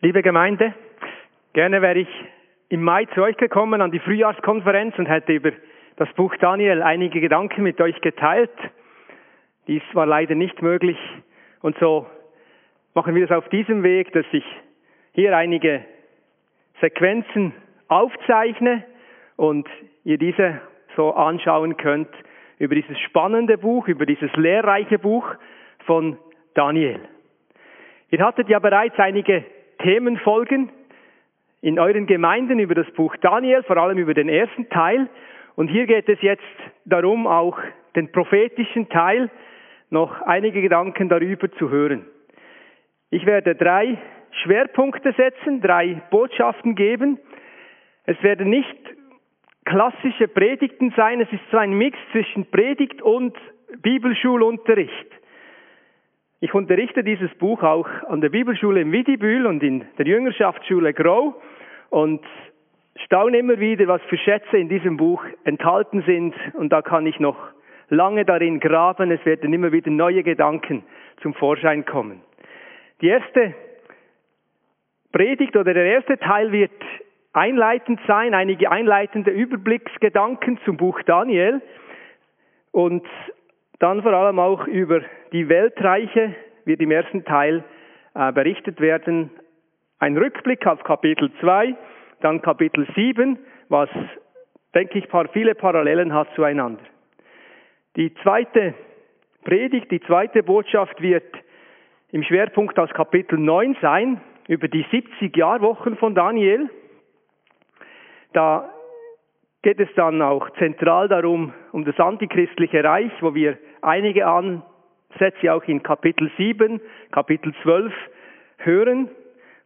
Liebe Gemeinde, gerne wäre ich im Mai zu euch gekommen an die Frühjahrskonferenz und hätte über das Buch Daniel einige Gedanken mit euch geteilt. Dies war leider nicht möglich und so machen wir es auf diesem Weg, dass ich hier einige Sequenzen aufzeichne und ihr diese so anschauen könnt über dieses spannende Buch, über dieses lehrreiche Buch von Daniel. Ihr hattet ja bereits einige Themenfolgen in euren Gemeinden über das Buch Daniel, vor allem über den ersten Teil. Und hier geht es jetzt darum, auch den prophetischen Teil noch einige Gedanken darüber zu hören. Ich werde drei Schwerpunkte setzen, drei Botschaften geben. Es werden nicht klassische Predigten sein, es ist so ein Mix zwischen Predigt und Bibelschulunterricht. Ich unterrichte dieses Buch auch an der Bibelschule in Widibühl und in der Jüngerschaftsschule Grow und staune immer wieder, was für Schätze in diesem Buch enthalten sind und da kann ich noch lange darin graben. Es werden immer wieder neue Gedanken zum Vorschein kommen. Die erste Predigt oder der erste Teil wird einleitend sein, einige einleitende Überblicksgedanken zum Buch Daniel und dann vor allem auch über die Weltreiche wird im ersten Teil äh, berichtet werden. Ein Rückblick auf Kapitel 2, dann Kapitel 7, was, denke ich, paar, viele Parallelen hat zueinander. Die zweite Predigt, die zweite Botschaft wird im Schwerpunkt aus Kapitel 9 sein, über die 70 Jahrwochen von Daniel. Da geht es dann auch zentral darum, um das antichristliche Reich, wo wir einige Ansätze auch in Kapitel 7, Kapitel 12 hören.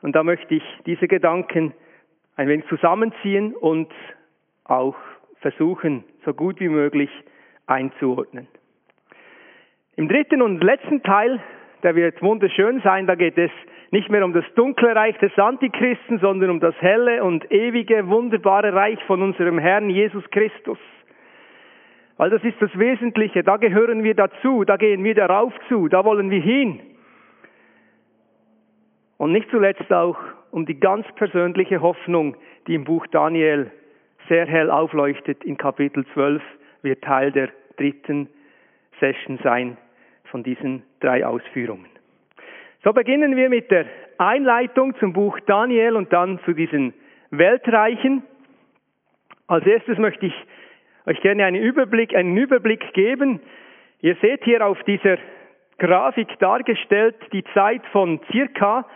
Und da möchte ich diese Gedanken ein wenig zusammenziehen und auch versuchen, so gut wie möglich einzuordnen. Im dritten und letzten Teil, der wird wunderschön sein, da geht es nicht mehr um das dunkle Reich des Antichristen, sondern um das helle und ewige, wunderbare Reich von unserem Herrn Jesus Christus. Weil das ist das Wesentliche, da gehören wir dazu, da gehen wir darauf zu, da wollen wir hin. Und nicht zuletzt auch um die ganz persönliche Hoffnung, die im Buch Daniel sehr hell aufleuchtet in Kapitel 12, wird Teil der dritten Session sein von diesen drei Ausführungen. So beginnen wir mit der Einleitung zum Buch Daniel und dann zu diesen Weltreichen. Als erstes möchte ich euch gerne einen Überblick, einen Überblick geben. Ihr seht hier auf dieser Grafik dargestellt die Zeit von circa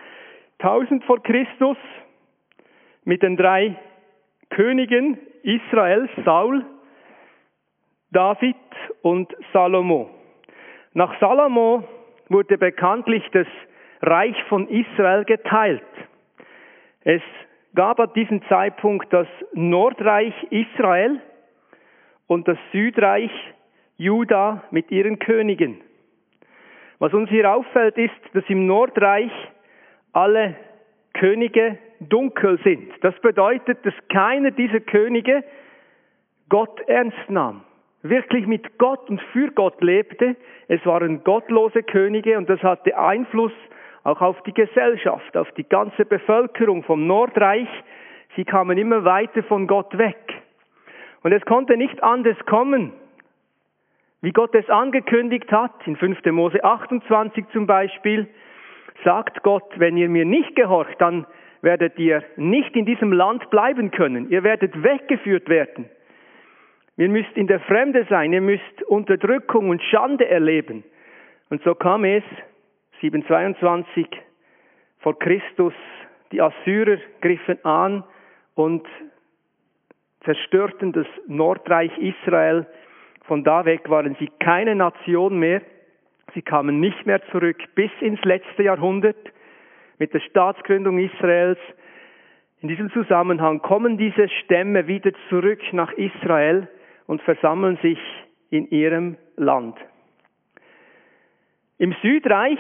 1000 vor Christus mit den drei Königen Israels, Saul, David und Salomo. Nach Salomo wurde bekanntlich das Reich von Israel geteilt. Es gab an diesem Zeitpunkt das Nordreich Israel und das Südreich Juda mit ihren Königen. Was uns hier auffällt, ist, dass im Nordreich alle Könige dunkel sind. Das bedeutet, dass keiner dieser Könige Gott ernst nahm, wirklich mit Gott und für Gott lebte. Es waren gottlose Könige und das hatte Einfluss auch auf die Gesellschaft, auf die ganze Bevölkerung vom Nordreich. Sie kamen immer weiter von Gott weg. Und es konnte nicht anders kommen, wie Gott es angekündigt hat, in 5. Mose 28 zum Beispiel, sagt Gott, wenn ihr mir nicht gehorcht, dann werdet ihr nicht in diesem Land bleiben können. Ihr werdet weggeführt werden. Ihr müsst in der Fremde sein. Ihr müsst Unterdrückung und Schande erleben. Und so kam es 722 vor Christus, die Assyrer griffen an und zerstörten das Nordreich Israel. Von da weg waren sie keine Nation mehr. Sie kamen nicht mehr zurück bis ins letzte Jahrhundert mit der Staatsgründung Israels. In diesem Zusammenhang kommen diese Stämme wieder zurück nach Israel und versammeln sich in ihrem Land. Im Südreich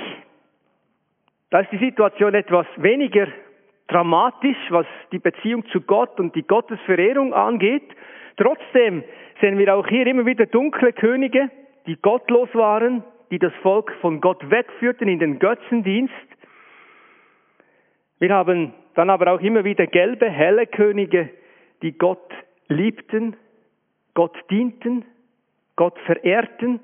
da ist die Situation etwas weniger dramatisch, was die Beziehung zu Gott und die Gottesverehrung angeht. Trotzdem sehen wir auch hier immer wieder dunkle Könige, die gottlos waren, die das Volk von Gott wegführten in den Götzendienst. Wir haben dann aber auch immer wieder gelbe, helle Könige, die Gott liebten, Gott dienten, Gott verehrten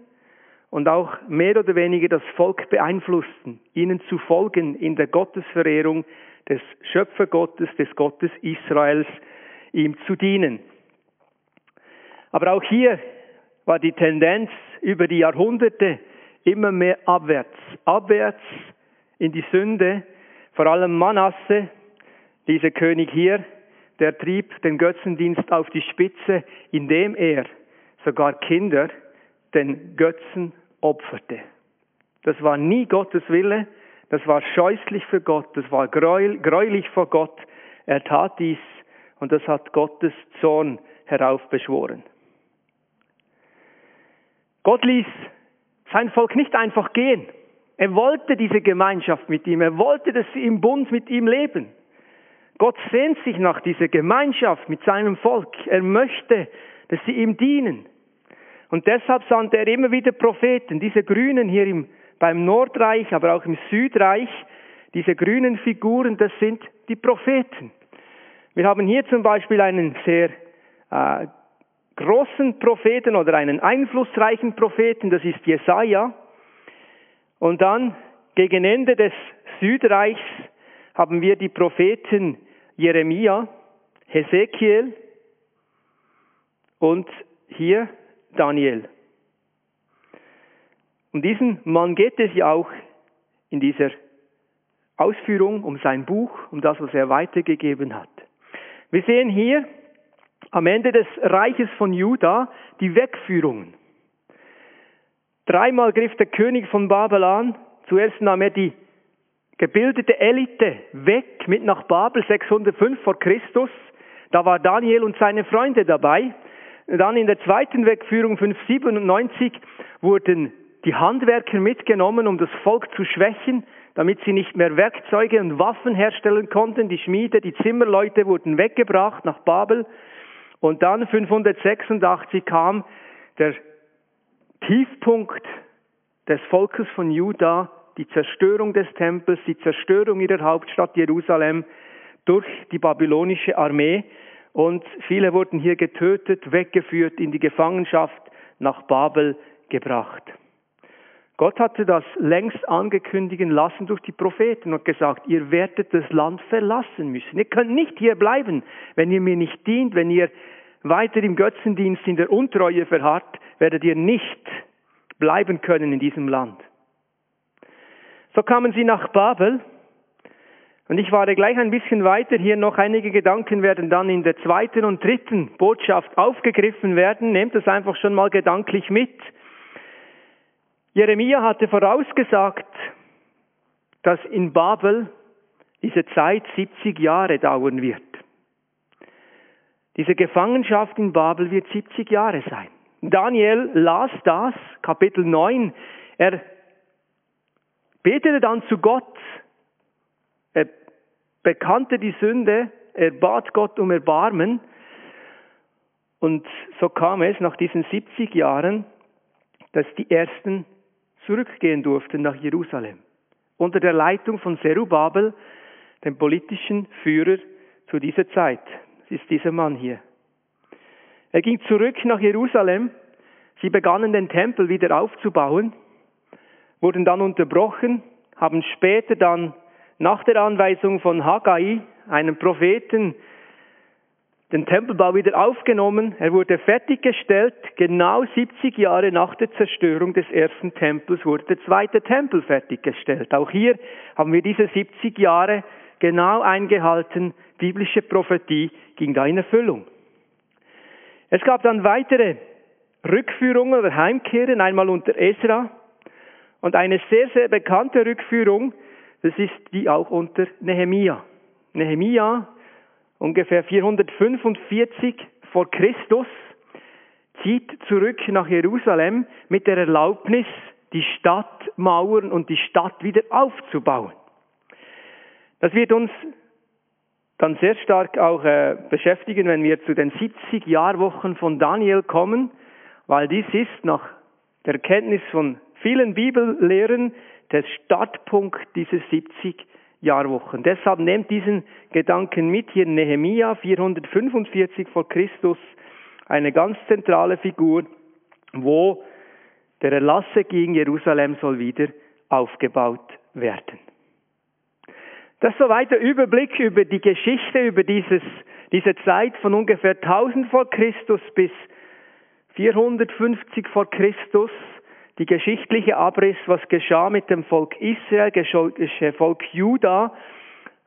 und auch mehr oder weniger das Volk beeinflussten, ihnen zu folgen in der Gottesverehrung des Schöpfergottes, des Gottes Israels, ihm zu dienen. Aber auch hier war die Tendenz über die Jahrhunderte immer mehr abwärts, abwärts in die Sünde, vor allem Manasse, dieser König hier, der trieb den Götzendienst auf die Spitze, indem er sogar Kinder den Götzen opferte. Das war nie Gottes Wille, das war scheußlich für Gott, das war gräulich vor Gott. Er tat dies und das hat Gottes Zorn heraufbeschworen. Gott ließ sein Volk nicht einfach gehen. Er wollte diese Gemeinschaft mit ihm. Er wollte, dass sie im Bund mit ihm leben. Gott sehnt sich nach dieser Gemeinschaft mit seinem Volk. Er möchte, dass sie ihm dienen. Und deshalb sandte er immer wieder Propheten. Diese Grünen hier im, beim Nordreich, aber auch im Südreich, diese grünen Figuren, das sind die Propheten. Wir haben hier zum Beispiel einen sehr äh, großen Propheten oder einen einflussreichen Propheten, das ist Jesaja. Und dann gegen Ende des Südreichs haben wir die Propheten Jeremia, Hesekiel und hier Daniel. Um diesen Mann geht es ja auch in dieser Ausführung um sein Buch, um das, was er weitergegeben hat. Wir sehen hier am Ende des Reiches von Juda die Wegführungen. Dreimal griff der König von Babel an. Zuerst nahm er die gebildete Elite weg mit nach Babel 605 vor Christus. Da war Daniel und seine Freunde dabei. Dann in der zweiten Wegführung 597 wurden die Handwerker mitgenommen, um das Volk zu schwächen, damit sie nicht mehr Werkzeuge und Waffen herstellen konnten. Die Schmiede, die Zimmerleute wurden weggebracht nach Babel. Und dann 586 kam der Tiefpunkt des Volkes von Juda, die Zerstörung des Tempels, die Zerstörung ihrer Hauptstadt Jerusalem durch die babylonische Armee. Und viele wurden hier getötet, weggeführt, in die Gefangenschaft nach Babel gebracht. Gott hatte das längst angekündigen lassen durch die Propheten und gesagt, ihr werdet das Land verlassen müssen. Ihr könnt nicht hier bleiben, wenn ihr mir nicht dient, wenn ihr weiter im Götzendienst in der Untreue verharrt, werdet ihr nicht bleiben können in diesem Land. So kamen sie nach Babel und ich war gleich ein bisschen weiter. Hier noch einige Gedanken werden dann in der zweiten und dritten Botschaft aufgegriffen werden. Nehmt es einfach schon mal gedanklich mit. Jeremia hatte vorausgesagt, dass in Babel diese Zeit 70 Jahre dauern wird. Diese Gefangenschaft in Babel wird 70 Jahre sein. Daniel las das, Kapitel 9. Er betete dann zu Gott. Er bekannte die Sünde. Er bat Gott um Erbarmen. Und so kam es nach diesen 70 Jahren, dass die Ersten zurückgehen durften nach Jerusalem. Unter der Leitung von Zerubabel, dem politischen Führer zu dieser Zeit. Das ist dieser Mann hier. Er ging zurück nach Jerusalem. Sie begannen den Tempel wieder aufzubauen, wurden dann unterbrochen, haben später dann nach der Anweisung von Haggai, einem Propheten, den Tempelbau wieder aufgenommen. Er wurde fertiggestellt. Genau 70 Jahre nach der Zerstörung des ersten Tempels wurde der zweite Tempel fertiggestellt. Auch hier haben wir diese 70 Jahre genau eingehalten. Biblische Prophetie ging da in Erfüllung. Es gab dann weitere Rückführungen oder Heimkehren, einmal unter Esra und eine sehr, sehr bekannte Rückführung, das ist die auch unter Nehemia. Nehemia ungefähr 445 vor Christus, zieht zurück nach Jerusalem mit der Erlaubnis, die Stadtmauern und die Stadt wieder aufzubauen. Das wird uns dann sehr stark auch äh, beschäftigen, wenn wir zu den 70 Jahrwochen von Daniel kommen, weil dies ist nach der Kenntnis von vielen Bibellehren der Startpunkt dieser 70 Jahrwochen. Deshalb nehmt diesen Gedanken mit hier Nehemia 445 vor Christus, eine ganz zentrale Figur, wo der Erlasse gegen Jerusalem soll wieder aufgebaut werden. Das ist soweit der Überblick über die Geschichte, über dieses, diese Zeit von ungefähr 1000 vor Christus bis 450 vor Christus, die geschichtliche Abriss, was geschah mit dem Volk Israel, geschah Volk Juda,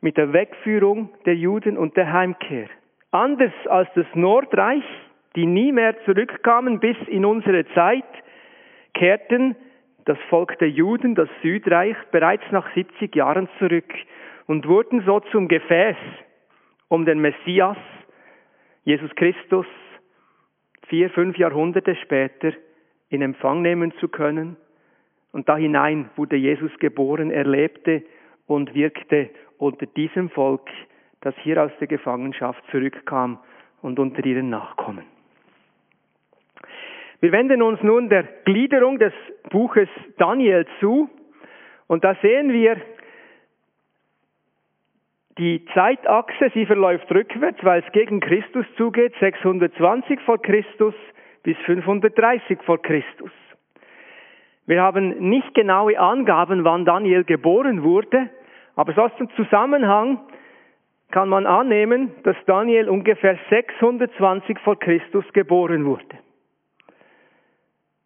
mit der Wegführung der Juden und der Heimkehr. Anders als das Nordreich, die nie mehr zurückkamen bis in unsere Zeit, kehrten das Volk der Juden, das Südreich, bereits nach 70 Jahren zurück und wurden so zum Gefäß, um den Messias, Jesus Christus, vier, fünf Jahrhunderte später in Empfang nehmen zu können. Und da hinein wurde Jesus geboren, er lebte und wirkte unter diesem Volk, das hier aus der Gefangenschaft zurückkam und unter ihren Nachkommen. Wir wenden uns nun der Gliederung des Buches Daniel zu und da sehen wir die Zeitachse, sie verläuft rückwärts, weil es gegen Christus zugeht, 620 vor Christus bis 530 vor Christus. Wir haben nicht genaue Angaben, wann Daniel geboren wurde, aber aus dem Zusammenhang kann man annehmen, dass Daniel ungefähr 620 vor Christus geboren wurde.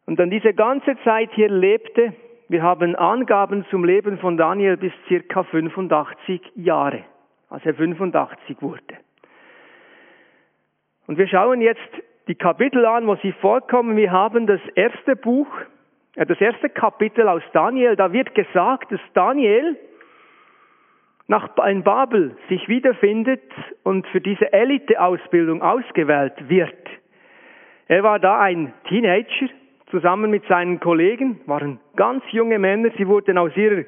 Und dann diese ganze Zeit hier lebte, wir haben Angaben zum Leben von Daniel bis circa 85 Jahre, als er 85 wurde. Und wir schauen jetzt die Kapitel an, wo sie vorkommen. Wir haben das erste Buch, äh, das erste Kapitel aus Daniel. Da wird gesagt, dass Daniel nach in Babel sich wiederfindet und für diese Elite-Ausbildung ausgewählt wird. Er war da ein Teenager, zusammen mit seinen Kollegen, waren ganz junge Männer, sie wurden aus ihrer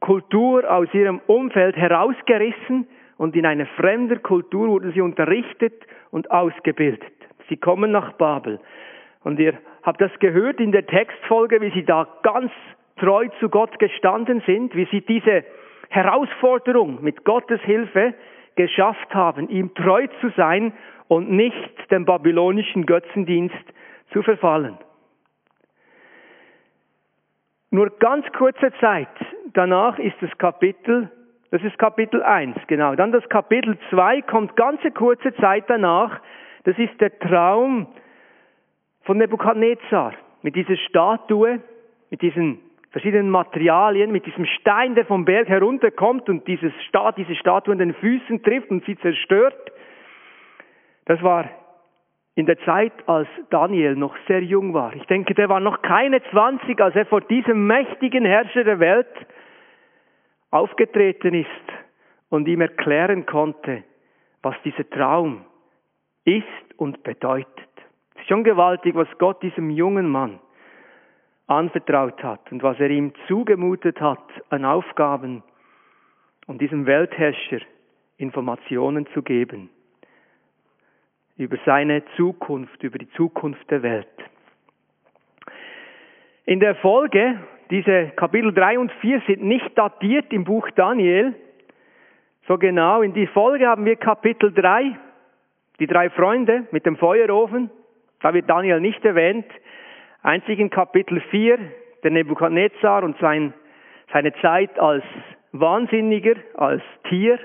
Kultur, aus ihrem Umfeld herausgerissen und in eine fremde Kultur wurden sie unterrichtet und ausgebildet. Sie kommen nach Babel. Und ihr habt das gehört in der Textfolge, wie sie da ganz treu zu Gott gestanden sind, wie sie diese Herausforderung mit Gottes Hilfe geschafft haben, ihm treu zu sein und nicht dem babylonischen Götzendienst zu verfallen. Nur ganz kurze Zeit danach ist das Kapitel das ist Kapitel 1, genau. Dann das Kapitel 2 kommt ganze kurze Zeit danach. Das ist der Traum von Nebukadnezar mit dieser Statue, mit diesen verschiedenen Materialien, mit diesem Stein, der vom Berg herunterkommt und dieses Stat, diese Statue an den Füßen trifft und sie zerstört. Das war in der Zeit, als Daniel noch sehr jung war. Ich denke, der war noch keine 20, als er vor diesem mächtigen Herrscher der Welt aufgetreten ist und ihm erklären konnte, was dieser Traum ist und bedeutet. Es ist schon gewaltig, was Gott diesem jungen Mann anvertraut hat und was er ihm zugemutet hat an Aufgaben, um diesem Weltherrscher Informationen zu geben über seine Zukunft, über die Zukunft der Welt. In der Folge diese Kapitel 3 und 4 sind nicht datiert im Buch Daniel. So genau. In die Folge haben wir Kapitel 3, die drei Freunde mit dem Feuerofen. Da wird Daniel nicht erwähnt. Einzig in Kapitel 4 der Nebukadnezar und sein, seine Zeit als Wahnsinniger, als Tier,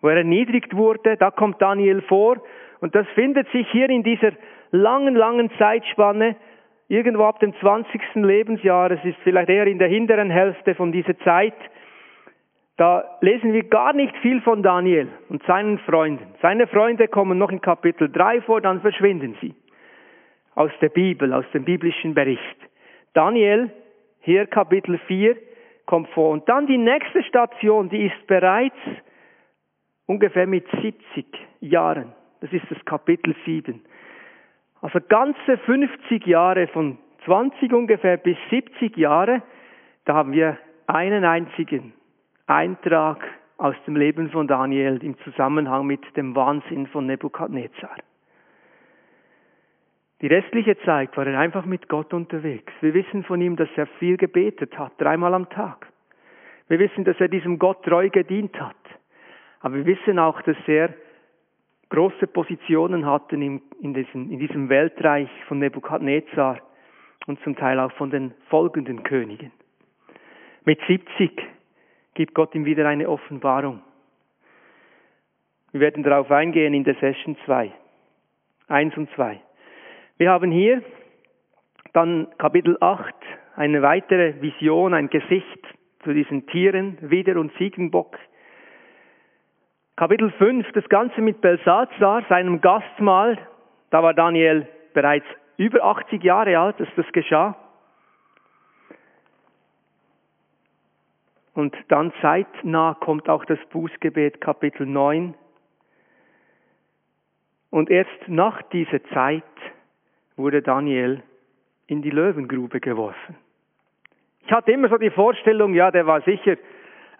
wo er erniedrigt wurde. Da kommt Daniel vor. Und das findet sich hier in dieser langen, langen Zeitspanne irgendwo ab dem 20. Lebensjahr, es ist vielleicht eher in der hinteren Hälfte von dieser Zeit, da lesen wir gar nicht viel von Daniel und seinen Freunden. Seine Freunde kommen noch in Kapitel 3 vor, dann verschwinden sie aus der Bibel, aus dem biblischen Bericht. Daniel, hier Kapitel 4, kommt vor. Und dann die nächste Station, die ist bereits ungefähr mit 70 Jahren. Das ist das Kapitel 7. Also ganze 50 Jahre von 20 ungefähr bis 70 Jahre, da haben wir einen einzigen Eintrag aus dem Leben von Daniel im Zusammenhang mit dem Wahnsinn von Nebukadnezar. Die restliche Zeit war er einfach mit Gott unterwegs. Wir wissen von ihm, dass er viel gebetet hat, dreimal am Tag. Wir wissen, dass er diesem Gott treu gedient hat. Aber wir wissen auch, dass er große Positionen hatte in, diesem, in diesem Weltreich von Nebukadnezar und zum Teil auch von den folgenden Königen. Mit 70 gibt Gott ihm wieder eine Offenbarung. Wir werden darauf eingehen in der Session 2. 1 und 2. Wir haben hier dann Kapitel 8 eine weitere Vision, ein Gesicht zu diesen Tieren, Wider und Ziegenbock. Kapitel 5, das Ganze mit Belsazar, seinem Gastmahl. Da war Daniel bereits über 80 Jahre alt, als das geschah. Und dann zeitnah kommt auch das Bußgebet, Kapitel 9. Und erst nach dieser Zeit wurde Daniel in die Löwengrube geworfen. Ich hatte immer so die Vorstellung, ja, der war sicher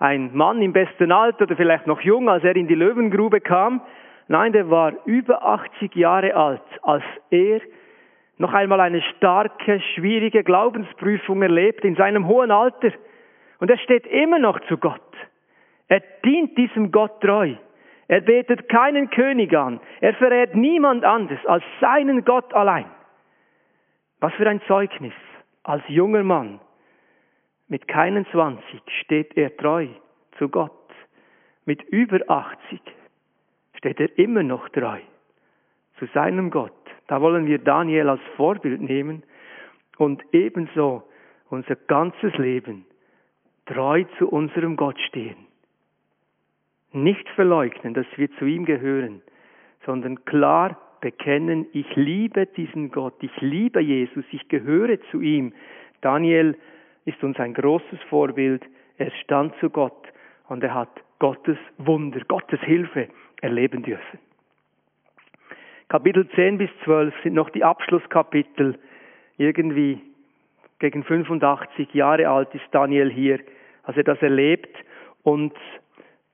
ein Mann im besten Alter oder vielleicht noch jung, als er in die Löwengrube kam. Nein, der war über 80 Jahre alt, als er noch einmal eine starke, schwierige Glaubensprüfung erlebt in seinem hohen Alter. Und er steht immer noch zu Gott. Er dient diesem Gott treu. Er betet keinen König an. Er verrät niemand anderes als seinen Gott allein. Was für ein Zeugnis. Als junger Mann mit keinen 20 steht er treu zu Gott. Mit über 80 steht er immer noch treu zu seinem Gott. Da wollen wir Daniel als Vorbild nehmen und ebenso unser ganzes Leben treu zu unserem Gott stehen. Nicht verleugnen, dass wir zu ihm gehören, sondern klar bekennen, ich liebe diesen Gott, ich liebe Jesus, ich gehöre zu ihm. Daniel ist uns ein großes Vorbild. Er stand zu Gott und er hat Gottes Wunder, Gottes Hilfe erleben dürfen. Kapitel 10 bis 12 sind noch die Abschlusskapitel. Irgendwie gegen 85 Jahre alt ist Daniel hier, als er das erlebt und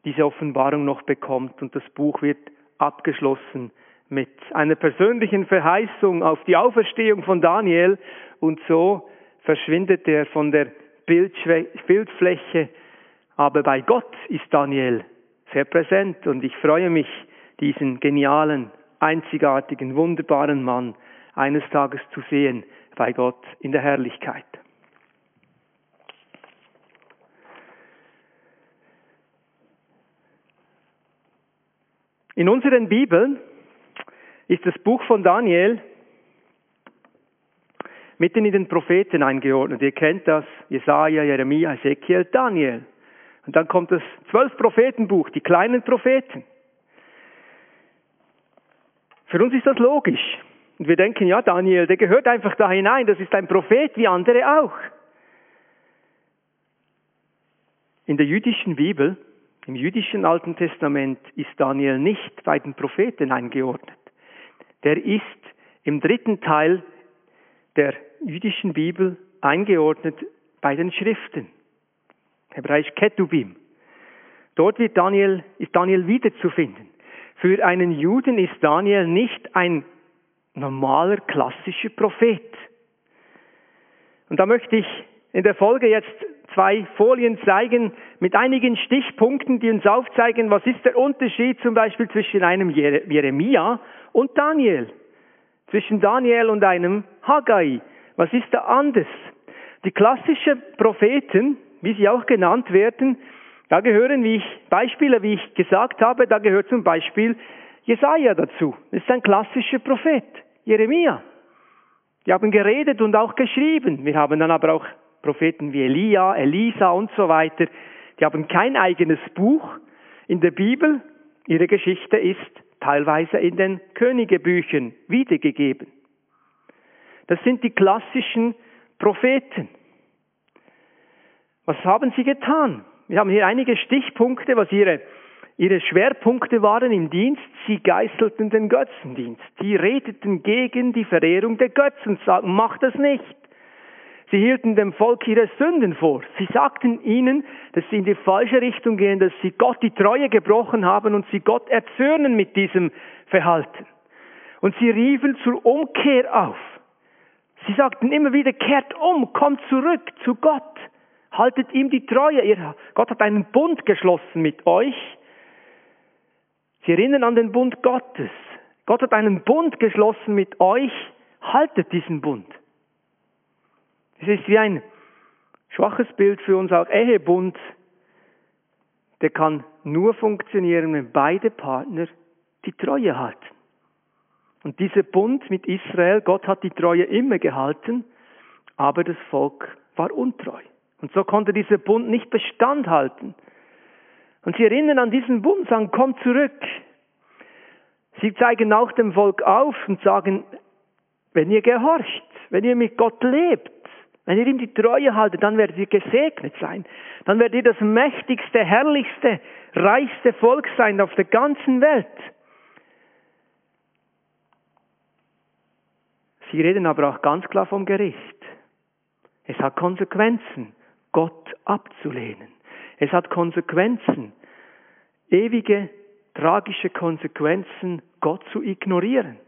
diese Offenbarung noch bekommt und das Buch wird abgeschlossen mit einer persönlichen Verheißung auf die Auferstehung von Daniel und so verschwindet er von der Bildfläche, aber bei Gott ist Daniel sehr präsent und ich freue mich, diesen genialen, einzigartigen, wunderbaren Mann eines Tages zu sehen bei Gott in der Herrlichkeit. In unseren Bibeln ist das Buch von Daniel mitten in den Propheten eingeordnet. Ihr kennt das, Jesaja, Jeremia, Ezekiel, Daniel. Und dann kommt das zwölf Prophetenbuch, die kleinen Propheten. Für uns ist das logisch. Und wir denken, ja, Daniel, der gehört einfach da hinein, das ist ein Prophet wie andere auch. In der jüdischen Bibel, im jüdischen Alten Testament, ist Daniel nicht bei den Propheten eingeordnet. Der ist im dritten Teil der jüdischen Bibel eingeordnet bei den Schriften. Hebräisch Ketubim. Dort wird Daniel, ist Daniel wiederzufinden. Für einen Juden ist Daniel nicht ein normaler, klassischer Prophet. Und da möchte ich in der Folge jetzt zwei Folien zeigen mit einigen Stichpunkten, die uns aufzeigen, was ist der Unterschied zum Beispiel zwischen einem Jeremia und Daniel, zwischen Daniel und einem Haggai, was ist da anders? Die klassischen Propheten, wie sie auch genannt werden, da gehören, wie ich, Beispiele, wie ich gesagt habe, da gehört zum Beispiel Jesaja dazu. Das ist ein klassischer Prophet. Jeremia. Die haben geredet und auch geschrieben. Wir haben dann aber auch Propheten wie Elia, Elisa und so weiter. Die haben kein eigenes Buch in der Bibel. Ihre Geschichte ist teilweise in den Königebüchern wiedergegeben. Das sind die klassischen Propheten. Was haben sie getan? Wir haben hier einige Stichpunkte, was ihre, ihre Schwerpunkte waren im Dienst. Sie geißelten den Götzendienst. Die redeten gegen die Verehrung der Götzen, sagten, mach das nicht. Sie hielten dem Volk ihre Sünden vor. Sie sagten ihnen, dass sie in die falsche Richtung gehen, dass sie Gott die Treue gebrochen haben und sie Gott erzürnen mit diesem Verhalten. Und sie riefen zur Umkehr auf. Sie sagten immer wieder, kehrt um, kommt zurück zu Gott, haltet ihm die Treue. Gott hat einen Bund geschlossen mit euch. Sie erinnern an den Bund Gottes. Gott hat einen Bund geschlossen mit euch, haltet diesen Bund. Es ist wie ein schwaches Bild für uns auch Ehebund. Der kann nur funktionieren, wenn beide Partner die Treue halten. Und dieser Bund mit Israel, Gott hat die Treue immer gehalten, aber das Volk war untreu. Und so konnte dieser Bund nicht Bestand halten. Und sie erinnern an diesen Bund, sagen, komm zurück. Sie zeigen auch dem Volk auf und sagen, wenn ihr gehorcht, wenn ihr mit Gott lebt, wenn ihr ihm die Treue haltet, dann werdet ihr gesegnet sein. Dann werdet ihr das mächtigste, herrlichste, reichste Volk sein auf der ganzen Welt. Sie reden aber auch ganz klar vom Gericht. Es hat Konsequenzen, Gott abzulehnen. Es hat Konsequenzen, ewige, tragische Konsequenzen, Gott zu ignorieren.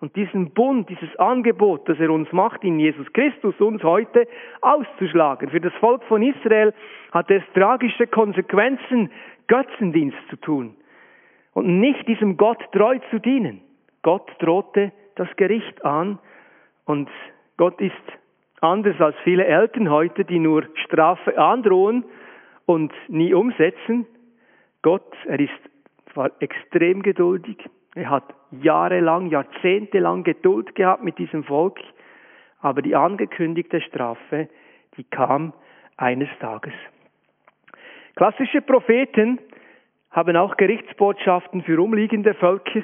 Und diesen Bund, dieses Angebot, das er uns macht, in Jesus Christus uns heute auszuschlagen. Für das Volk von Israel hat es tragische Konsequenzen, Götzendienst zu tun und nicht diesem Gott treu zu dienen. Gott drohte das Gericht an und Gott ist anders als viele Eltern heute, die nur Strafe androhen und nie umsetzen. Gott, er ist zwar extrem geduldig, er hat jahrelang, jahrzehntelang Geduld gehabt mit diesem Volk, aber die angekündigte Strafe, die kam eines Tages. Klassische Propheten haben auch Gerichtsbotschaften für umliegende Völker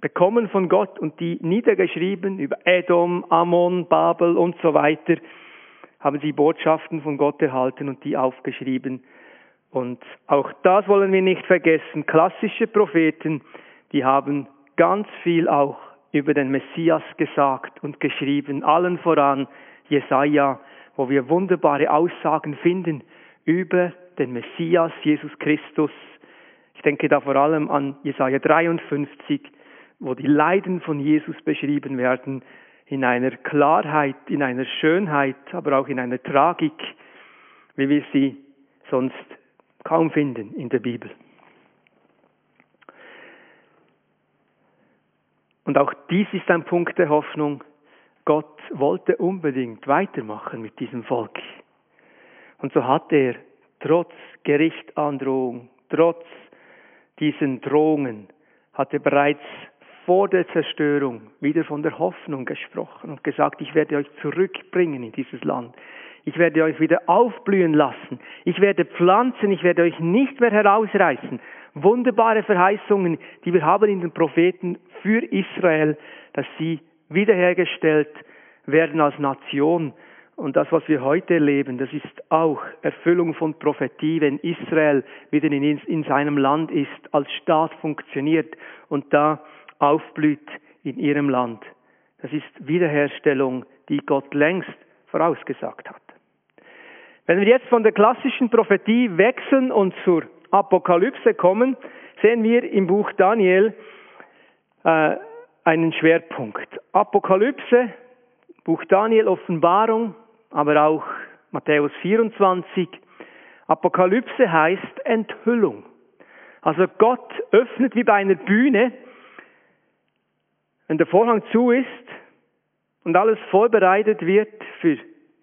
bekommen von Gott und die niedergeschrieben über Edom, Ammon, Babel und so weiter, haben sie Botschaften von Gott erhalten und die aufgeschrieben. Und auch das wollen wir nicht vergessen. Klassische Propheten, die haben ganz viel auch über den Messias gesagt und geschrieben, allen voran Jesaja, wo wir wunderbare Aussagen finden über den Messias, Jesus Christus. Ich denke da vor allem an Jesaja 53, wo die Leiden von Jesus beschrieben werden, in einer Klarheit, in einer Schönheit, aber auch in einer Tragik, wie wir sie sonst kaum finden in der Bibel. Und auch dies ist ein Punkt der Hoffnung. Gott wollte unbedingt weitermachen mit diesem Volk. Und so hat er trotz Gerichtandrohung, trotz diesen Drohungen, hat er bereits vor der Zerstörung wieder von der Hoffnung gesprochen und gesagt, ich werde euch zurückbringen in dieses Land. Ich werde euch wieder aufblühen lassen. Ich werde pflanzen. Ich werde euch nicht mehr herausreißen. Wunderbare Verheißungen, die wir haben in den Propheten für Israel, dass sie wiederhergestellt werden als Nation. Und das, was wir heute erleben, das ist auch Erfüllung von Prophetie, wenn Israel wieder in, in seinem Land ist, als Staat funktioniert und da aufblüht in ihrem Land. Das ist Wiederherstellung, die Gott längst vorausgesagt hat. Wenn wir jetzt von der klassischen Prophetie wechseln und zur Apokalypse kommen, sehen wir im Buch Daniel äh, einen Schwerpunkt. Apokalypse, Buch Daniel, Offenbarung, aber auch Matthäus 24. Apokalypse heißt Enthüllung. Also Gott öffnet wie bei einer Bühne wenn der Vorhang zu ist und alles vorbereitet wird für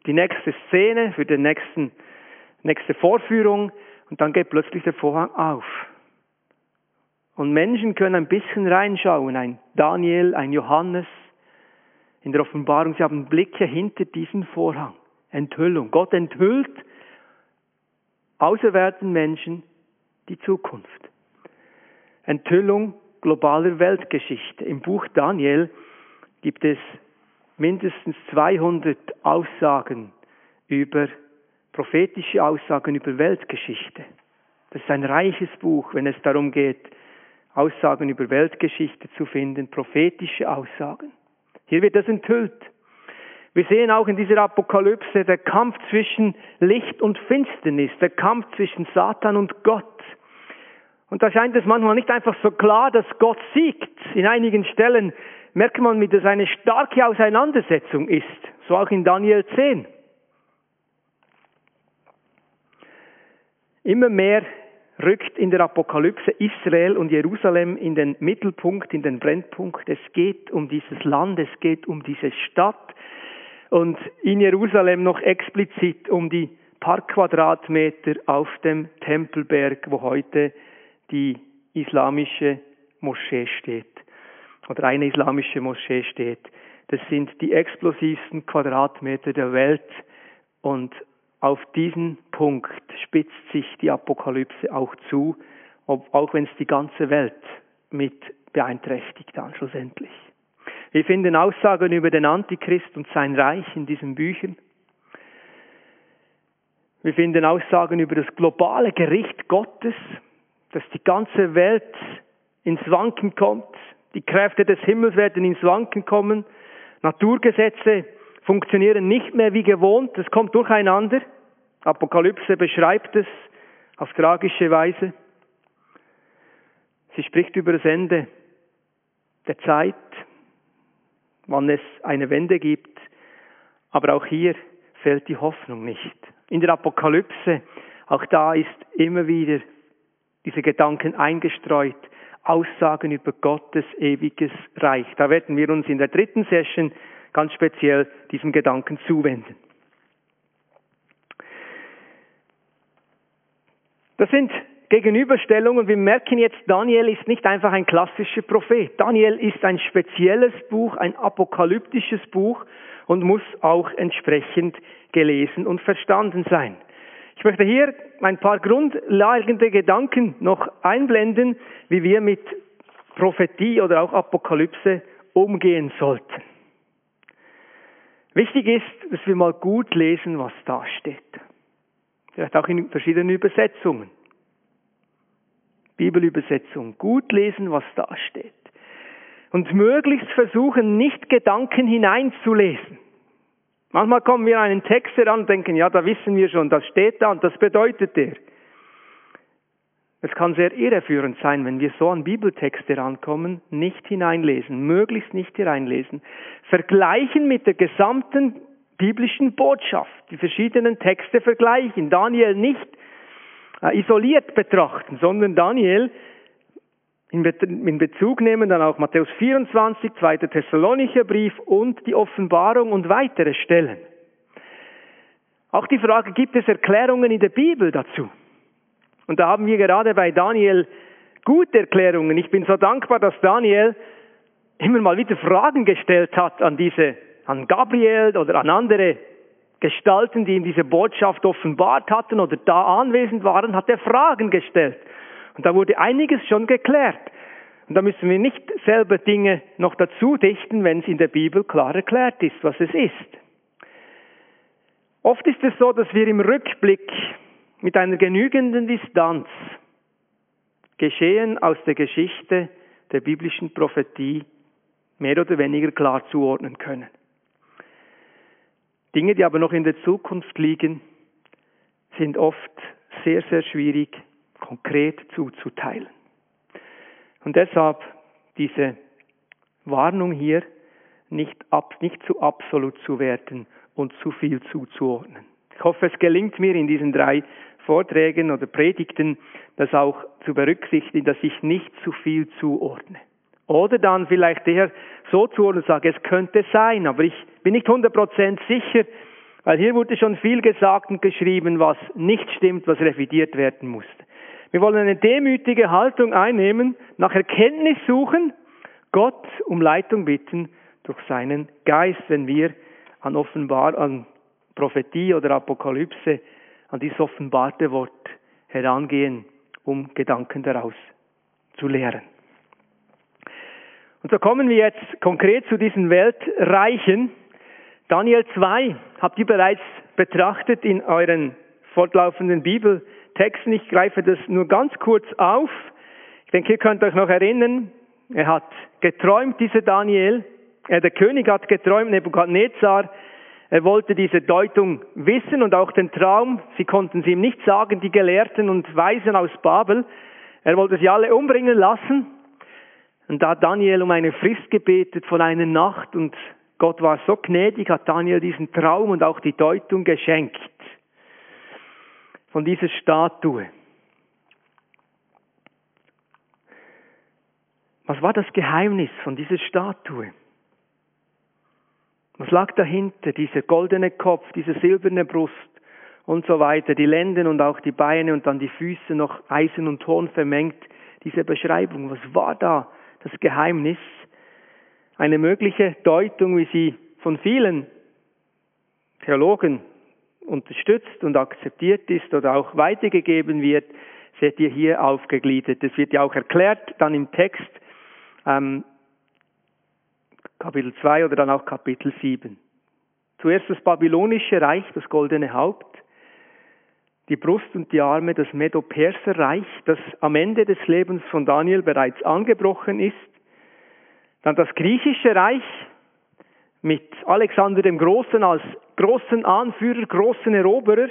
die nächste Szene, für die nächsten, nächste Vorführung, und dann geht plötzlich der Vorhang auf. Und Menschen können ein bisschen reinschauen, ein Daniel, ein Johannes, in der Offenbarung, sie haben Blicke hinter diesen Vorhang. Enthüllung. Gott enthüllt auserwählten Menschen die Zukunft. Enthüllung globaler Weltgeschichte. Im Buch Daniel gibt es mindestens 200 Aussagen über prophetische Aussagen über Weltgeschichte. Das ist ein reiches Buch, wenn es darum geht, Aussagen über Weltgeschichte zu finden, prophetische Aussagen. Hier wird das enthüllt. Wir sehen auch in dieser Apokalypse der Kampf zwischen Licht und Finsternis, der Kampf zwischen Satan und Gott. Und da scheint es manchmal nicht einfach so klar, dass Gott siegt. In einigen Stellen merkt man, wie das eine starke Auseinandersetzung ist. So auch in Daniel 10. Immer mehr rückt in der Apokalypse Israel und Jerusalem in den Mittelpunkt, in den Brennpunkt. Es geht um dieses Land, es geht um diese Stadt und in Jerusalem noch explizit um die paar Quadratmeter auf dem Tempelberg, wo heute die islamische Moschee steht oder eine islamische Moschee steht. Das sind die explosivsten Quadratmeter der Welt und auf diesen Punkt spitzt sich die Apokalypse auch zu, auch wenn es die ganze Welt mit beeinträchtigt dann schlussendlich. Wir finden Aussagen über den Antichrist und sein Reich in diesen Büchern. Wir finden Aussagen über das globale Gericht Gottes, dass die ganze Welt ins Wanken kommt, die Kräfte des Himmels werden ins Wanken kommen, Naturgesetze funktionieren nicht mehr wie gewohnt, es kommt durcheinander. Apokalypse beschreibt es auf tragische Weise. Sie spricht über das Ende der Zeit, wann es eine Wende gibt. Aber auch hier fällt die Hoffnung nicht. In der Apokalypse, auch da ist immer wieder diese Gedanken eingestreut. Aussagen über Gottes ewiges Reich. Da werden wir uns in der dritten Session ganz speziell diesem Gedanken zuwenden. Das sind Gegenüberstellungen. Wir merken jetzt, Daniel ist nicht einfach ein klassischer Prophet. Daniel ist ein spezielles Buch, ein apokalyptisches Buch und muss auch entsprechend gelesen und verstanden sein. Ich möchte hier ein paar grundlegende Gedanken noch einblenden, wie wir mit Prophetie oder auch Apokalypse umgehen sollten. Wichtig ist, dass wir mal gut lesen, was da steht. Vielleicht auch in verschiedenen Übersetzungen. Bibelübersetzung. Gut lesen, was da steht. Und möglichst versuchen, nicht Gedanken hineinzulesen. Manchmal kommen wir an einen Text heran und denken, ja, da wissen wir schon, das steht da und das bedeutet der. Es kann sehr irreführend sein, wenn wir so an Bibeltexte rankommen, nicht hineinlesen, möglichst nicht hineinlesen. Vergleichen mit der gesamten biblischen Botschaft, die verschiedenen Texte vergleichen. Daniel nicht äh, isoliert betrachten, sondern Daniel in Bezug nehmen dann auch Matthäus 24, 2. Thessalonicher Brief und die Offenbarung und weitere Stellen. Auch die Frage, gibt es Erklärungen in der Bibel dazu? Und da haben wir gerade bei Daniel gute Erklärungen. Ich bin so dankbar, dass Daniel immer mal wieder Fragen gestellt hat an diese, an Gabriel oder an andere Gestalten, die ihm diese Botschaft offenbart hatten oder da anwesend waren, hat er Fragen gestellt. Und da wurde einiges schon geklärt. Und da müssen wir nicht selber Dinge noch dazu dichten, wenn es in der Bibel klar erklärt ist, was es ist. Oft ist es so, dass wir im Rückblick mit einer genügenden Distanz Geschehen aus der Geschichte der biblischen Prophetie mehr oder weniger klar zuordnen können. Dinge, die aber noch in der Zukunft liegen, sind oft sehr, sehr schwierig konkret zuzuteilen. Und deshalb diese Warnung hier, nicht, ab, nicht zu absolut zu werden und zu viel zuzuordnen. Ich hoffe, es gelingt mir in diesen drei Vorträgen oder Predigten, das auch zu berücksichtigen, dass ich nicht zu viel zuordne. Oder dann vielleicht eher so zuordnen und sage, es könnte sein, aber ich bin nicht 100% sicher, weil hier wurde schon viel gesagt und geschrieben, was nicht stimmt, was revidiert werden muss. Wir wollen eine demütige Haltung einnehmen, nach Erkenntnis suchen, Gott um Leitung bitten durch seinen Geist, wenn wir an Offenbar, an Prophetie oder Apokalypse, an dieses offenbarte Wort herangehen, um Gedanken daraus zu lehren. Und so kommen wir jetzt konkret zu diesen Weltreichen. Daniel 2 habt ihr bereits betrachtet in euren fortlaufenden Bibel. Texten. Ich greife das nur ganz kurz auf. Ich denke, ihr könnt euch noch erinnern, er hat geträumt, dieser Daniel. Er, der König hat geträumt, Nebukadnezar. Er wollte diese Deutung wissen und auch den Traum. Sie konnten sie ihm nicht sagen, die Gelehrten und Weisen aus Babel. Er wollte sie alle umbringen lassen. Und da hat Daniel um eine Frist gebetet von einer Nacht und Gott war so gnädig, hat Daniel diesen Traum und auch die Deutung geschenkt von dieser Statue. Was war das Geheimnis von dieser Statue? Was lag dahinter? Dieser goldene Kopf, diese silberne Brust und so weiter, die Lenden und auch die Beine und dann die Füße noch Eisen und Ton vermengt. Diese Beschreibung, was war da das Geheimnis? Eine mögliche Deutung, wie sie von vielen Theologen unterstützt und akzeptiert ist oder auch weitergegeben wird, seht ihr hier aufgegliedert. Das wird ja auch erklärt dann im Text ähm, Kapitel 2 oder dann auch Kapitel 7. Zuerst das babylonische Reich, das goldene Haupt, die Brust und die Arme, das Medo-Perser-Reich, das am Ende des Lebens von Daniel bereits angebrochen ist. Dann das griechische Reich mit Alexander dem Großen als großen Anführer, großen Eroberer,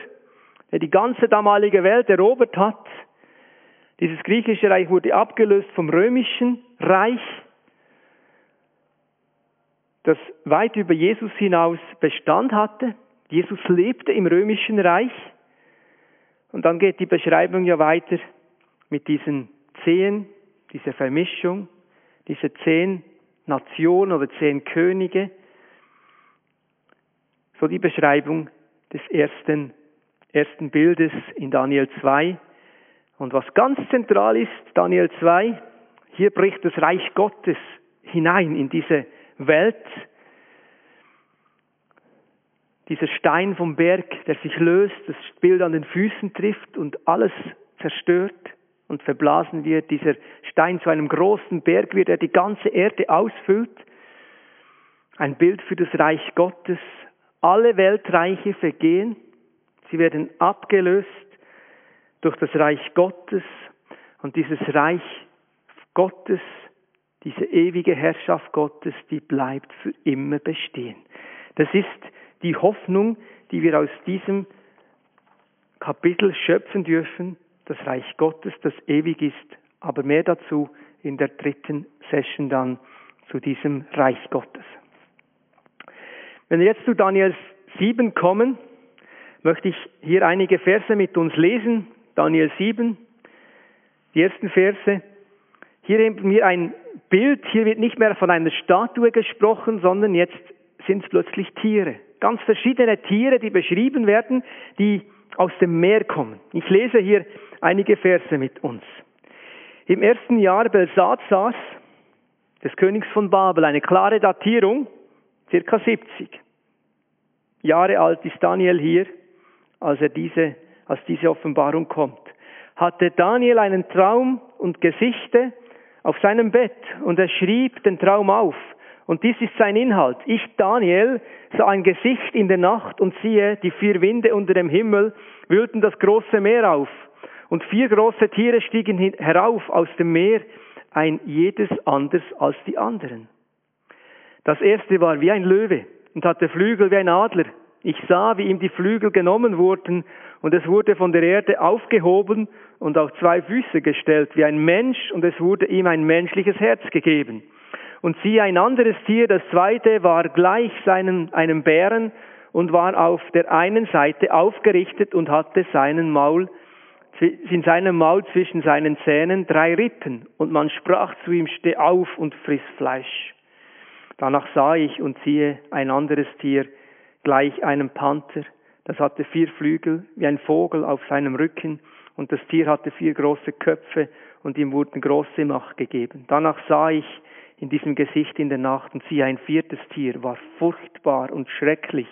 der die ganze damalige Welt erobert hat. Dieses griechische Reich wurde abgelöst vom römischen Reich, das weit über Jesus hinaus Bestand hatte. Jesus lebte im römischen Reich. Und dann geht die Beschreibung ja weiter mit diesen zehn, dieser Vermischung, diese zehn Nationen oder zehn Könige. So die Beschreibung des ersten, ersten Bildes in Daniel 2. Und was ganz zentral ist, Daniel 2, hier bricht das Reich Gottes hinein in diese Welt. Dieser Stein vom Berg, der sich löst, das Bild an den Füßen trifft und alles zerstört und verblasen wird. Dieser Stein zu einem großen Berg wird, der die ganze Erde ausfüllt. Ein Bild für das Reich Gottes. Alle Weltreiche vergehen. Sie werden abgelöst durch das Reich Gottes. Und dieses Reich Gottes diese ewige Herrschaft Gottes, die bleibt für immer bestehen. Das ist die Hoffnung, die wir aus diesem Kapitel schöpfen dürfen, das Reich Gottes, das ewig ist, aber mehr dazu in der dritten Session dann zu diesem Reich Gottes. Wenn wir jetzt zu Daniel 7 kommen, möchte ich hier einige Verse mit uns lesen. Daniel 7, die ersten Verse. Hier haben wir ein Bild, hier wird nicht mehr von einer Statue gesprochen, sondern jetzt sind es plötzlich Tiere. Ganz verschiedene Tiere, die beschrieben werden, die aus dem Meer kommen. Ich lese hier einige Verse mit uns. Im ersten Jahr Belsazars, des Königs von Babel, eine klare Datierung, circa 70 Jahre alt ist Daniel hier, als er diese, als diese Offenbarung kommt. Hatte Daniel einen Traum und Gesichte, auf seinem Bett und er schrieb den Traum auf. Und dies ist sein Inhalt. Ich, Daniel, sah ein Gesicht in der Nacht und siehe, die vier Winde unter dem Himmel wühlten das große Meer auf. Und vier große Tiere stiegen herauf aus dem Meer, ein jedes anders als die anderen. Das erste war wie ein Löwe und hatte Flügel wie ein Adler. Ich sah, wie ihm die Flügel genommen wurden und es wurde von der Erde aufgehoben und auf zwei Füße gestellt wie ein Mensch und es wurde ihm ein menschliches Herz gegeben. Und siehe, ein anderes Tier, das zweite, war gleich seinem, einem Bären und war auf der einen Seite aufgerichtet und hatte seinen Maul, in seinem Maul zwischen seinen Zähnen drei Rippen und man sprach zu ihm, steh auf und friss Fleisch. Danach sah ich und siehe ein anderes Tier, gleich einem Panther. Das hatte vier Flügel wie ein Vogel auf seinem Rücken und das Tier hatte vier große Köpfe und ihm wurden große Macht gegeben. Danach sah ich in diesem Gesicht in der Nacht und siehe ein viertes Tier war furchtbar und schrecklich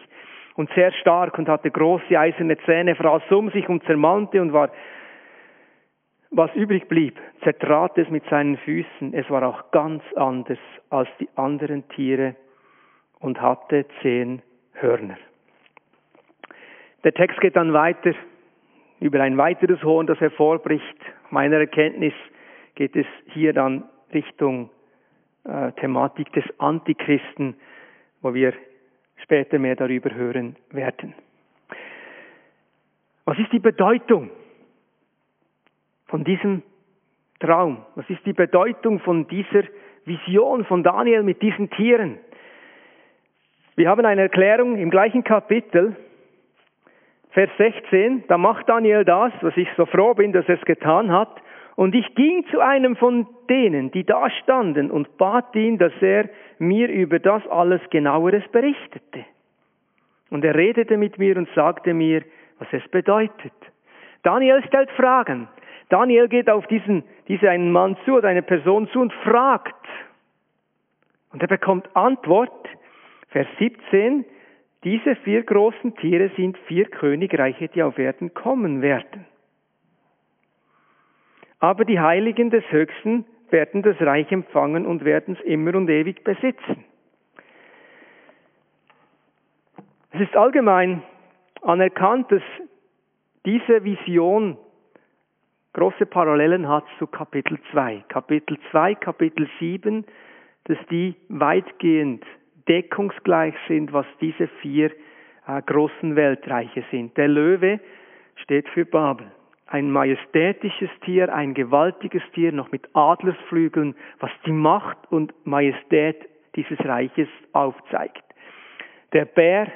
und sehr stark und hatte große eiserne Zähne, fraß um sich und zermalmte und war was übrig blieb, zertrat es mit seinen Füßen. Es war auch ganz anders als die anderen Tiere und hatte zehn Hörner. Der Text geht dann weiter über ein weiteres Horn, das hervorbricht. Meiner Erkenntnis geht es hier dann Richtung äh, Thematik des Antichristen, wo wir später mehr darüber hören werden. Was ist die Bedeutung von diesem Traum? Was ist die Bedeutung von dieser Vision von Daniel mit diesen Tieren. Wir haben eine Erklärung im gleichen Kapitel, Vers 16, da macht Daniel das, was ich so froh bin, dass er es getan hat. Und ich ging zu einem von denen, die da standen, und bat ihn, dass er mir über das alles genaueres berichtete. Und er redete mit mir und sagte mir, was es bedeutet. Daniel stellt Fragen. Daniel geht auf diesen, diesen einen Mann zu oder eine Person zu und fragt. Und er bekommt Antwort. Vers 17, diese vier großen Tiere sind vier Königreiche, die auf Erden kommen werden. Aber die Heiligen des Höchsten werden das Reich empfangen und werden es immer und ewig besitzen. Es ist allgemein anerkannt, dass diese Vision große Parallelen hat zu Kapitel 2. Kapitel 2, Kapitel 7, dass die weitgehend deckungsgleich sind, was diese vier äh, großen Weltreiche sind. Der Löwe steht für Babel. Ein majestätisches Tier, ein gewaltiges Tier, noch mit Adlersflügeln, was die Macht und Majestät dieses Reiches aufzeigt. Der Bär,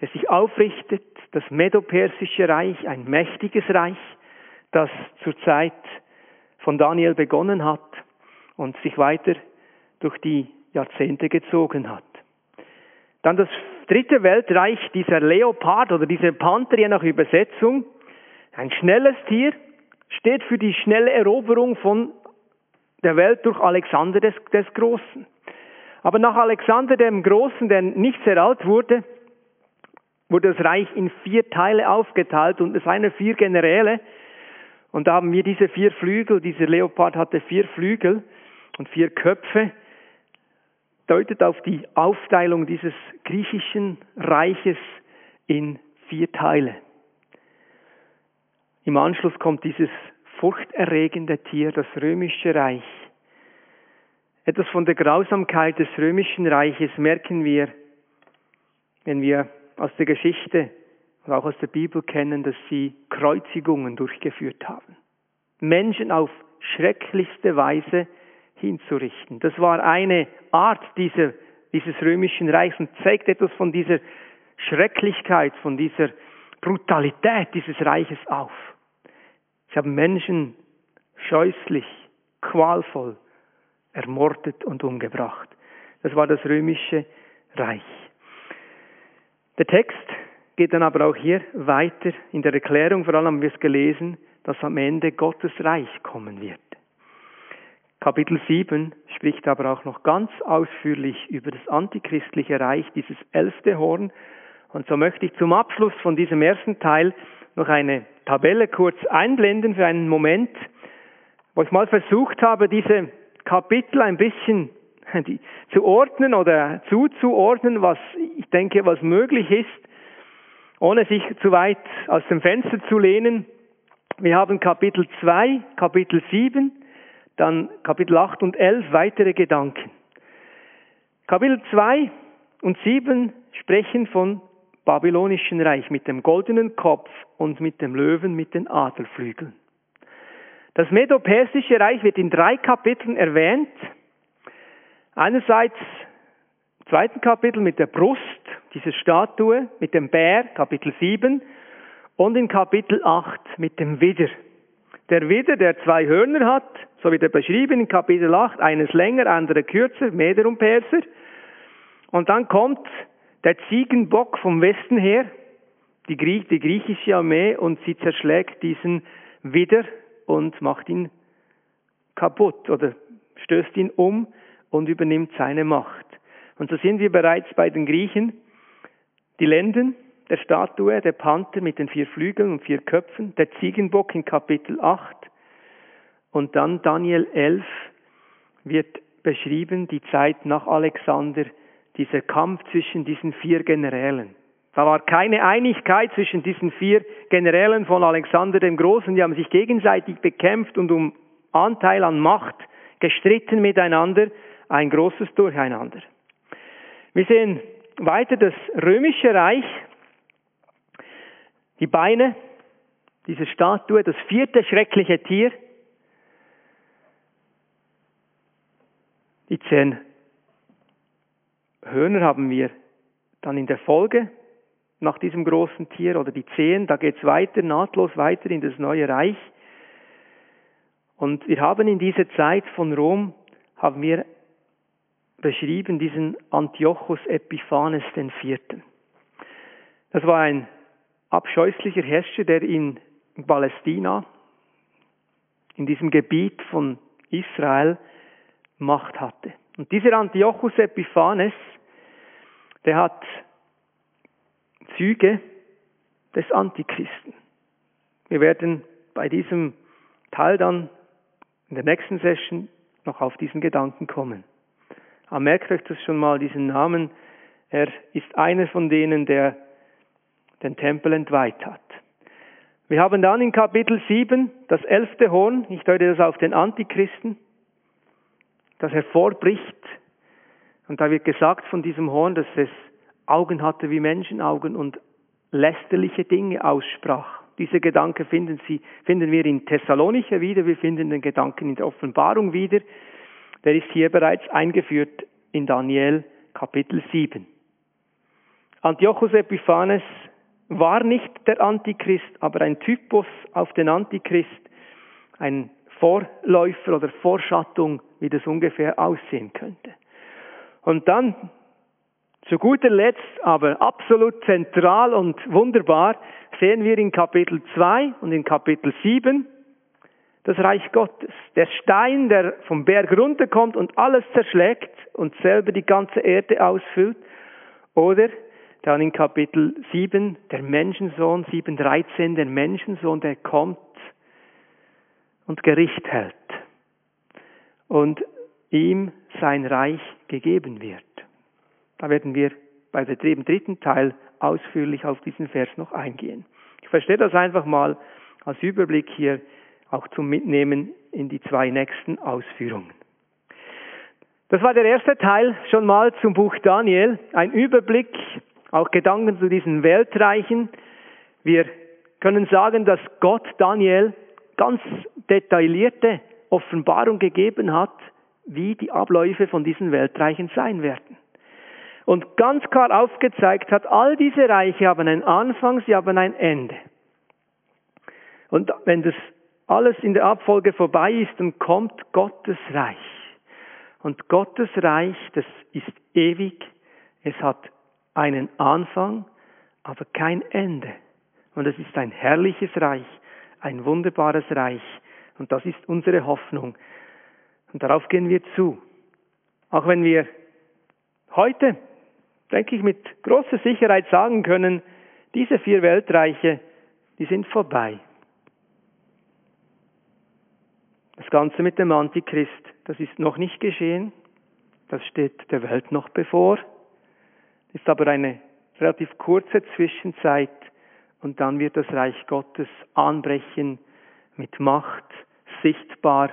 der sich aufrichtet, das Medopersische Reich, ein mächtiges Reich, das zur Zeit von Daniel begonnen hat und sich weiter durch die Jahrzehnte gezogen hat. Dann das dritte Weltreich, dieser Leopard oder dieser Panther, je nach Übersetzung, ein schnelles Tier, steht für die schnelle Eroberung von der Welt durch Alexander des, des Großen. Aber nach Alexander dem Großen, der nicht sehr alt wurde, wurde das Reich in vier Teile aufgeteilt und es waren vier Generäle. Und da haben wir diese vier Flügel, dieser Leopard hatte vier Flügel und vier Köpfe deutet auf die Aufteilung dieses griechischen Reiches in vier Teile. Im Anschluss kommt dieses furchterregende Tier, das römische Reich. Etwas von der Grausamkeit des römischen Reiches merken wir, wenn wir aus der Geschichte und auch aus der Bibel kennen, dass sie Kreuzigungen durchgeführt haben. Menschen auf schrecklichste Weise hinzurichten. Das war eine Art dieser, dieses römischen Reichs und zeigt etwas von dieser Schrecklichkeit, von dieser Brutalität dieses Reiches auf. Sie haben Menschen scheußlich, qualvoll ermordet und umgebracht. Das war das römische Reich. Der Text geht dann aber auch hier weiter. In der Erklärung vor allem haben wir es gelesen, dass am Ende Gottes Reich kommen wird. Kapitel 7 spricht aber auch noch ganz ausführlich über das antichristliche Reich, dieses elfte Horn. Und so möchte ich zum Abschluss von diesem ersten Teil noch eine Tabelle kurz einblenden für einen Moment, wo ich mal versucht habe, diese Kapitel ein bisschen zu ordnen oder zuzuordnen, was ich denke, was möglich ist, ohne sich zu weit aus dem Fenster zu lehnen. Wir haben Kapitel 2, Kapitel 7, dann Kapitel 8 und 11 weitere Gedanken. Kapitel 2 und 7 sprechen von babylonischen Reich mit dem goldenen Kopf und mit dem Löwen mit den Adelflügeln. Das Medo-Persische Reich wird in drei Kapiteln erwähnt. Einerseits im zweiten Kapitel mit der Brust, diese Statue, mit dem Bär, Kapitel 7, und in Kapitel 8 mit dem Widder. Der Widder, der zwei Hörner hat, so wird er beschrieben in Kapitel 8, eines länger, andere kürzer, Meder und Perser. Und dann kommt der Ziegenbock vom Westen her, die, Griech, die griechische Armee, und sie zerschlägt diesen Widder und macht ihn kaputt oder stößt ihn um und übernimmt seine Macht. Und so sind wir bereits bei den Griechen. Die Lenden der Statue, der Panther mit den vier Flügeln und vier Köpfen, der Ziegenbock in Kapitel 8, und dann Daniel 11 wird beschrieben, die Zeit nach Alexander, dieser Kampf zwischen diesen vier Generälen. Da war keine Einigkeit zwischen diesen vier Generälen von Alexander dem Großen, die haben sich gegenseitig bekämpft und um Anteil an Macht gestritten miteinander, ein großes Durcheinander. Wir sehen weiter das römische Reich, die Beine, diese Statue, das vierte schreckliche Tier, Die zehn Hörner haben wir dann in der Folge nach diesem großen Tier oder die zehn, da geht es weiter, nahtlos weiter in das neue Reich. Und wir haben in dieser Zeit von Rom, haben wir beschrieben diesen Antiochus Epiphanes Vierten. Das war ein abscheußlicher Herrscher, der in Palästina, in diesem Gebiet von Israel, Macht hatte. Und dieser Antiochus Epiphanes, der hat Züge des Antichristen. Wir werden bei diesem Teil dann in der nächsten Session noch auf diesen Gedanken kommen. Aber merkt euch das schon mal, diesen Namen. Er ist einer von denen, der den Tempel entweiht hat. Wir haben dann in Kapitel 7 das elfte Horn, ich deute das auf den Antichristen, das hervorbricht. Und da wird gesagt von diesem Horn, dass es Augen hatte wie Menschenaugen und lästerliche Dinge aussprach. Diese Gedanken finden, Sie, finden wir in Thessalonicher wieder, wir finden den Gedanken in der Offenbarung wieder. Der ist hier bereits eingeführt in Daniel Kapitel 7. Antiochus Epiphanes war nicht der Antichrist, aber ein Typus auf den Antichrist, ein Vorläufer oder Vorschattung, wie das ungefähr aussehen könnte. Und dann zu guter Letzt, aber absolut zentral und wunderbar, sehen wir in Kapitel 2 und in Kapitel 7 das Reich Gottes. Der Stein, der vom Berg runterkommt und alles zerschlägt und selber die ganze Erde ausfüllt. Oder dann in Kapitel 7 der Menschensohn, 7.13, der Menschensohn, der kommt und Gericht hält und ihm sein Reich gegeben wird. Da werden wir bei dem dritten Teil ausführlich auf diesen Vers noch eingehen. Ich verstehe das einfach mal als Überblick hier auch zum Mitnehmen in die zwei nächsten Ausführungen. Das war der erste Teil schon mal zum Buch Daniel, ein Überblick, auch Gedanken zu diesen Weltreichen. Wir können sagen, dass Gott Daniel ganz detaillierte Offenbarung gegeben hat, wie die Abläufe von diesen Weltreichen sein werden und ganz klar aufgezeigt hat, all diese Reiche haben einen Anfang, sie haben ein Ende. Und wenn das alles in der Abfolge vorbei ist, dann kommt Gottes Reich. Und Gottes Reich, das ist ewig, es hat einen Anfang, aber kein Ende. Und es ist ein herrliches Reich, ein wunderbares Reich. Und das ist unsere Hoffnung. Und darauf gehen wir zu. Auch wenn wir heute denke ich, mit großer Sicherheit sagen können, diese vier Weltreiche, die sind vorbei. Das Ganze mit dem Antichrist, das ist noch nicht geschehen. Das steht der Welt noch bevor. Ist aber eine relativ kurze Zwischenzeit und dann wird das Reich Gottes anbrechen mit Macht, sichtbar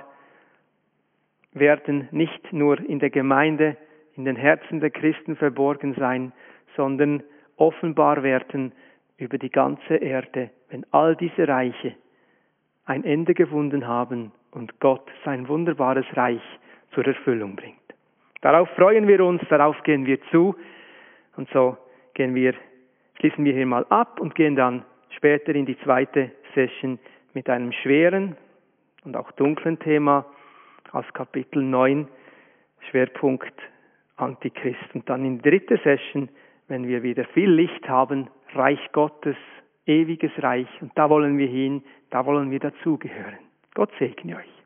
werden, nicht nur in der Gemeinde, in den Herzen der Christen verborgen sein, sondern offenbar werden über die ganze Erde, wenn all diese Reiche ein Ende gefunden haben und Gott sein wunderbares Reich zur Erfüllung bringt. Darauf freuen wir uns, darauf gehen wir zu und so gehen wir, schließen wir hier mal ab und gehen dann später in die zweite Session mit einem schweren und auch dunklen Thema aus Kapitel 9, Schwerpunkt Antichrist. Und dann in der dritten Session, wenn wir wieder viel Licht haben, Reich Gottes, ewiges Reich. Und da wollen wir hin, da wollen wir dazugehören. Gott segne euch.